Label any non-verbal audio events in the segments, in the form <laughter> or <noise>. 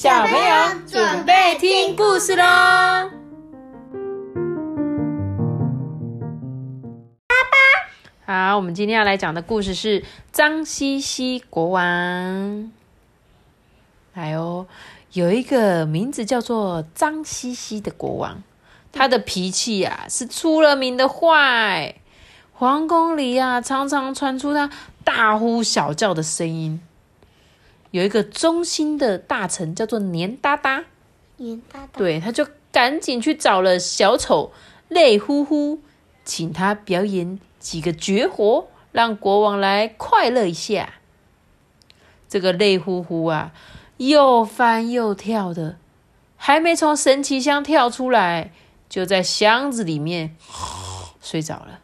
小朋友准备听故事喽！好，我们今天要来讲的故事是脏兮兮国王。来哦，有一个名字叫做脏兮兮的国王，他的脾气呀是出了名的坏。皇宫里呀，常常传出他大呼小叫的声音。有一个忠心的大臣叫做年哒哒，年哒哒，对，他就赶紧去找了小丑累呼呼，请他表演几个绝活，让国王来快乐一下。这个累呼呼啊，又翻又跳的，还没从神奇箱跳出来，就在箱子里面睡着了。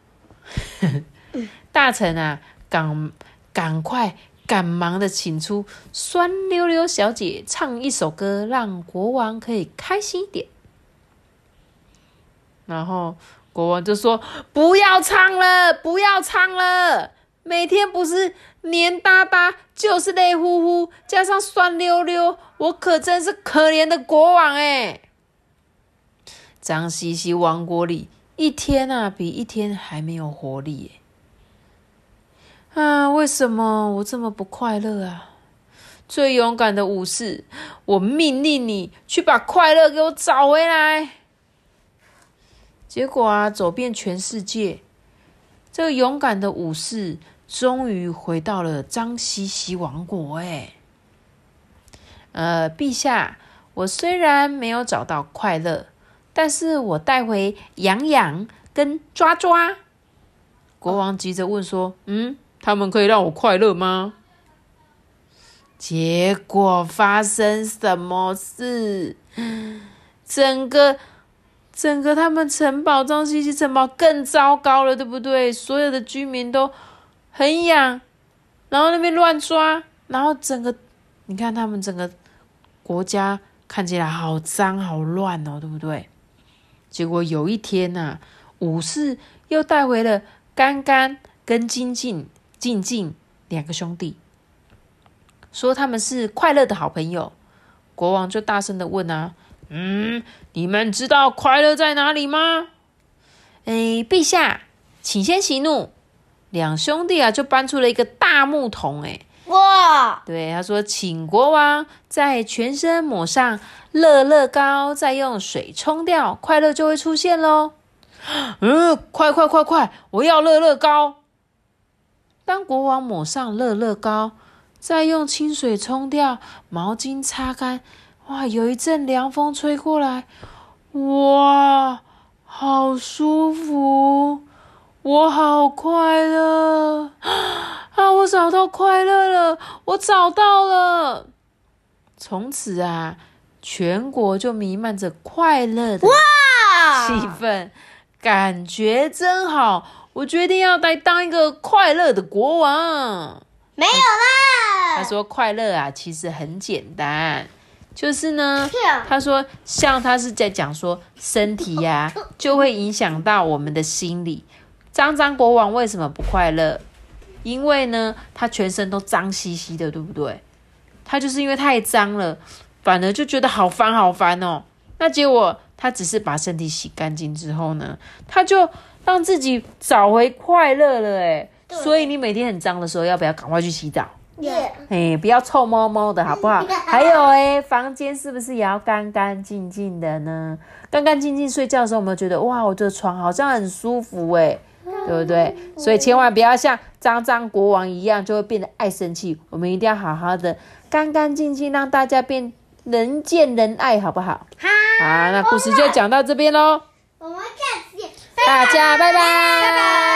<laughs> 大臣啊，赶赶快！赶忙的请出酸溜溜小姐唱一首歌，让国王可以开心一点。然后国王就说：“不要唱了，不要唱了！每天不是黏哒哒，就是累乎乎，加上酸溜溜，我可真是可怜的国王哎！”脏兮兮王国里一天啊比一天还没有活力哎。啊，为什么我这么不快乐啊？最勇敢的武士，我命令你去把快乐给我找回来。结果啊，走遍全世界，这个勇敢的武士终于回到了张西西王国。哎，呃，陛下，我虽然没有找到快乐，但是我带回痒痒跟抓抓。国王急着问说：“嗯？”他们可以让我快乐吗？结果发生什么事？整个整个他们城堡张西西城堡更糟糕了，对不对？所有的居民都很痒，然后那边乱抓，然后整个你看他们整个国家看起来好脏好乱哦，对不对？结果有一天呐，武士又带回了干干跟金靖。静静两个兄弟说他们是快乐的好朋友，国王就大声的问啊，嗯，你们知道快乐在哪里吗？哎，陛下，请先息怒。两兄弟啊，就搬出了一个大木桶，哎，哇，对，他说，请国王在全身抹上乐乐膏，再用水冲掉，快乐就会出现喽。嗯，快快快快，我要乐乐膏。当国王抹上乐乐膏，再用清水冲掉，毛巾擦干，哇！有一阵凉风吹过来，哇，好舒服，我好快乐 <gasps> 啊！我找到快乐了，我找到了。从此啊，全国就弥漫着快乐的气氛，感觉真好。我决定要来当一个快乐的国王。没有啦。他说：“快乐啊，其实很简单，就是呢，他说像他是在讲说身体呀，就会影响到我们的心理。脏脏国王为什么不快乐？因为呢，他全身都脏兮兮的，对不对？他就是因为太脏了，反而就觉得好烦好烦哦。那结果他只是把身体洗干净之后呢，他就。”让自己找回快乐了哎，所以你每天很脏的时候，要不要赶快去洗澡？哎，不要臭猫猫的好不好？<laughs> 还有哎，房间是不是也要干干净净的呢？干干净净睡觉的时候，有没有觉得哇，我这床好像很舒服哎，对不对？所以千万不要像脏脏国王一样，就会变得爱生气。我们一定要好好的干干净净，让大家变人见人爱，好不好？好，那故事就讲到这边喽。我们下次见。大家拜拜。